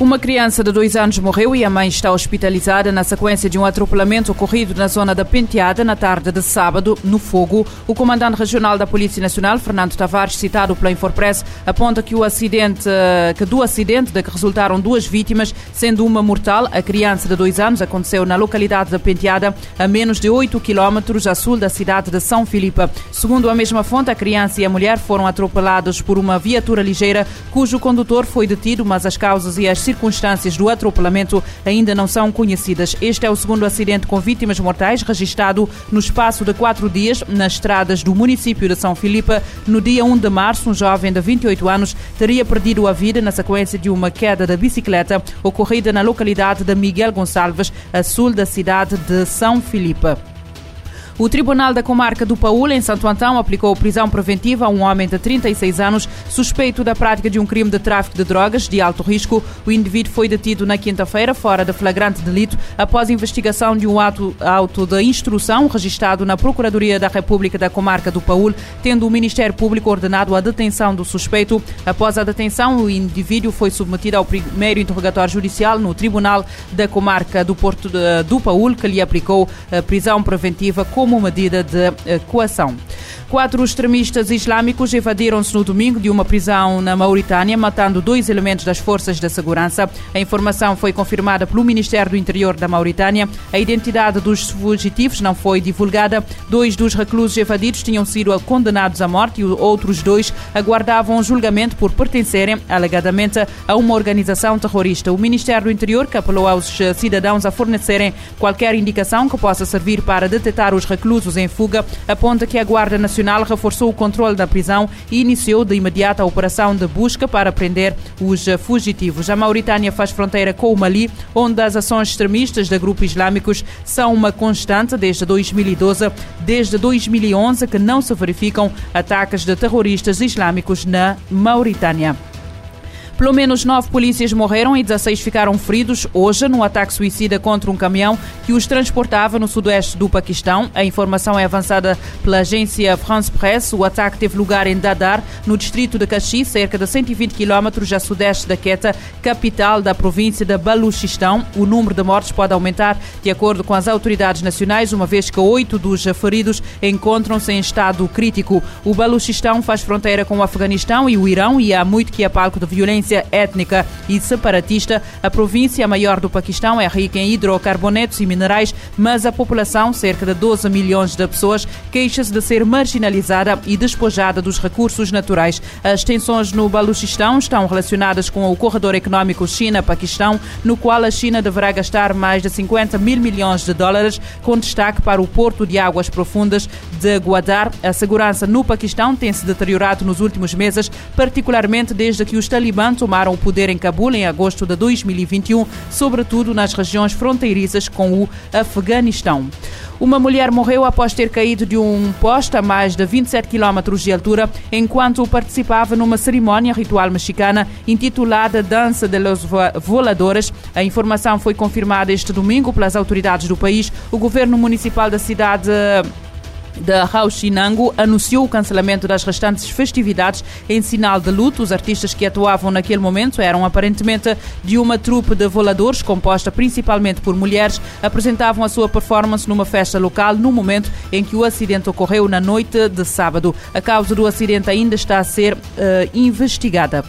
Uma criança de dois anos morreu e a mãe está hospitalizada na sequência de um atropelamento ocorrido na zona da Penteada na tarde de sábado, no Fogo. O comandante regional da Polícia Nacional, Fernando Tavares, citado pela Infopress, aponta que o acidente, que do acidente de que resultaram duas vítimas, sendo uma mortal, a criança de dois anos, aconteceu na localidade da Penteada, a menos de 8 quilómetros a sul da cidade de São Filipe. Segundo a mesma fonte, a criança e a mulher foram atropelados por uma viatura ligeira, cujo condutor foi detido, mas as causas e as circunstâncias do atropelamento ainda não são conhecidas. Este é o segundo acidente com vítimas mortais registrado no espaço de quatro dias nas estradas do município de São Filipe. No dia 1 de março, um jovem de 28 anos teria perdido a vida na sequência de uma queda da bicicleta ocorrida na localidade de Miguel Gonçalves, a sul da cidade de São Filipe. O Tribunal da Comarca do Paúl, em Santo Antão, aplicou prisão preventiva a um homem de 36 anos suspeito da prática de um crime de tráfico de drogas de alto risco. O indivíduo foi detido na quinta-feira, fora de flagrante delito, após investigação de um ato, auto de instrução registrado na Procuradoria da República da Comarca do Paúl, tendo o Ministério Público ordenado a detenção do suspeito. Após a detenção, o indivíduo foi submetido ao primeiro interrogatório judicial no Tribunal da Comarca do Porto de, do Paúl, que lhe aplicou a prisão preventiva como como medida de coação. Quatro extremistas islâmicos evadiram-se no domingo de uma prisão na Mauritânia, matando dois elementos das forças de segurança. A informação foi confirmada pelo Ministério do Interior da Mauritânia. A identidade dos fugitivos não foi divulgada. Dois dos reclusos evadidos tinham sido condenados à morte e outros dois aguardavam julgamento por pertencerem, alegadamente, a uma organização terrorista. O Ministério do Interior, que apelou aos cidadãos a fornecerem qualquer indicação que possa servir para detectar os reclusos em fuga, aponta que a Guarda Nacional reforçou o controle da prisão e iniciou de imediato a operação de busca para prender os fugitivos. A Mauritânia faz fronteira com o Mali, onde as ações extremistas de grupos islâmicos são uma constante desde 2012. Desde 2011 que não se verificam ataques de terroristas islâmicos na Mauritânia. Pelo menos nove polícias morreram e 16 ficaram feridos hoje no ataque suicida contra um caminhão que os transportava no sudoeste do Paquistão. A informação é avançada pela agência France Press. O ataque teve lugar em Dadar, no distrito de Kashi, cerca de 120 quilómetros a sudeste da Quetta, capital da província de Baluchistão. O número de mortes pode aumentar de acordo com as autoridades nacionais, uma vez que oito dos feridos encontram-se em estado crítico. O Baluchistão faz fronteira com o Afeganistão e o Irão e há muito que é palco de violência étnica e separatista, a província maior do Paquistão é rica em hidrocarbonetos e minerais, mas a população, cerca de 12 milhões de pessoas, queixa-se de ser marginalizada e despojada dos recursos naturais. As tensões no Baluchistão estão relacionadas com o corredor econômico China-Paquistão, no qual a China deverá gastar mais de 50 mil milhões de dólares, com destaque para o porto de águas profundas de Gwadar. A segurança no Paquistão tem se deteriorado nos últimos meses, particularmente desde que os talibãs tomaram o poder em Cabul em agosto de 2021, sobretudo nas regiões fronteiriças com o Afeganistão. Uma mulher morreu após ter caído de um poste a mais de 27 quilómetros de altura enquanto participava numa cerimónia ritual mexicana intitulada Dança de los Voladores. A informação foi confirmada este domingo pelas autoridades do país. O governo municipal da cidade da Rauchinango anunciou o cancelamento das restantes festividades em sinal de luto. Os artistas que atuavam naquele momento eram aparentemente de uma trupe de voladores composta principalmente por mulheres. Apresentavam a sua performance numa festa local no momento em que o acidente ocorreu na noite de sábado. A causa do acidente ainda está a ser uh, investigada.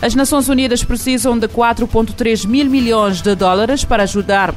As Nações Unidas precisam de 4,3 mil milhões de dólares para ajudar uh,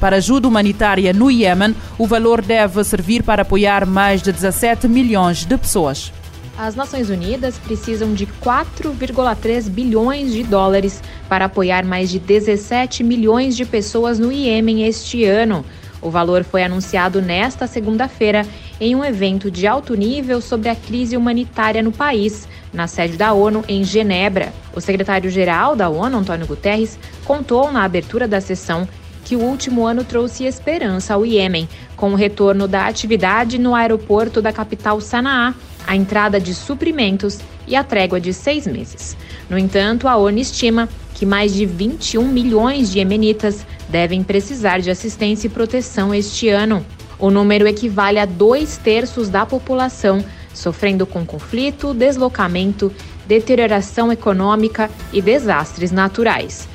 para ajuda humanitária no Iêmen. O valor deve servir para apoiar mais de 17 milhões de pessoas. As Nações Unidas precisam de 4,3 bilhões de dólares para apoiar mais de 17 milhões de pessoas no Iêmen este ano. O valor foi anunciado nesta segunda-feira em um evento de alto nível sobre a crise humanitária no país, na sede da ONU em Genebra. O secretário-geral da ONU, Antônio Guterres, contou na abertura da sessão que o último ano trouxe esperança ao Iêmen, com o retorno da atividade no aeroporto da capital Sanaa, a entrada de suprimentos e a trégua de seis meses. No entanto, a ONU estima que mais de 21 milhões de iemenitas devem precisar de assistência e proteção este ano. O número equivale a dois terços da população, sofrendo com conflito, deslocamento, deterioração econômica e desastres naturais.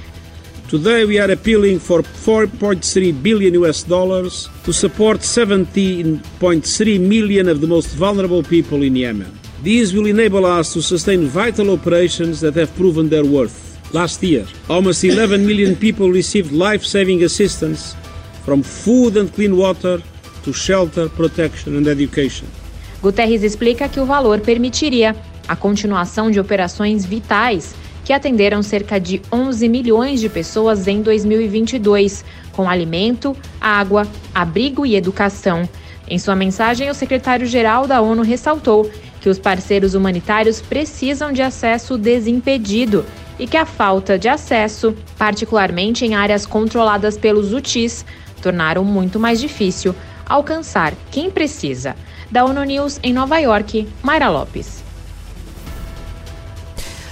Today we are appealing for 4.3 billion US dollars to support 17.3 million of the most vulnerable people in Yemen. These will enable us to sustain vital operations that have proven their worth. Last year, almost 11 million people received life-saving assistance from food and clean water to shelter, protection and education. Guterres explica que o valor permitiria a continuação de operações vitais que atenderam cerca de 11 milhões de pessoas em 2022, com alimento, água, abrigo e educação. Em sua mensagem, o secretário-geral da ONU ressaltou que os parceiros humanitários precisam de acesso desimpedido e que a falta de acesso, particularmente em áreas controladas pelos UTIs, tornaram muito mais difícil alcançar quem precisa. Da ONU News em Nova York, Mayra Lopes.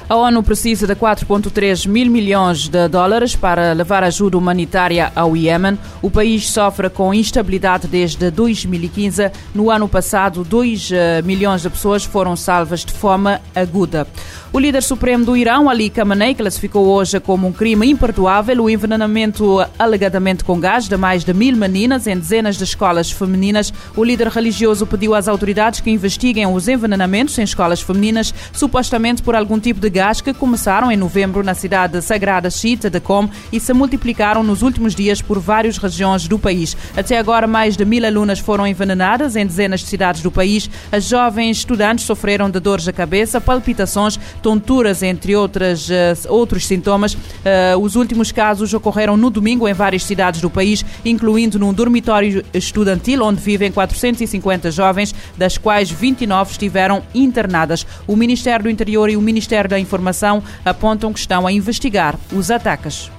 A ONU precisa de 4,3 mil milhões de dólares para levar ajuda humanitária ao Iêmen. O país sofre com instabilidade desde 2015. No ano passado, 2 eh, milhões de pessoas foram salvas de fome aguda. O líder supremo do Irão, Ali Khamenei, classificou hoje como um crime imperdoável o envenenamento alegadamente com gás de mais de mil meninas em dezenas de escolas femininas. O líder religioso pediu às autoridades que investiguem os envenenamentos em escolas femininas, supostamente por algum tipo de gás que começaram em novembro na cidade sagrada xiita de Qom e se multiplicaram nos últimos dias por várias regiões do país. Até agora, mais de mil alunas foram envenenadas em dezenas de cidades do país. As jovens estudantes sofreram de dores de cabeça, palpitações, tonturas, entre outras, uh, outros sintomas. Uh, os últimos casos ocorreram no domingo em várias cidades do país, incluindo num dormitório estudantil onde vivem 450 jovens, das quais 29 estiveram internadas. O Ministério do Interior e o Ministério da Informação apontam que estão a investigar os ataques.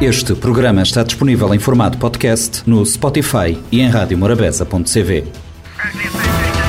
Este programa está disponível em formato podcast no Spotify e em radiomorabeza.cv.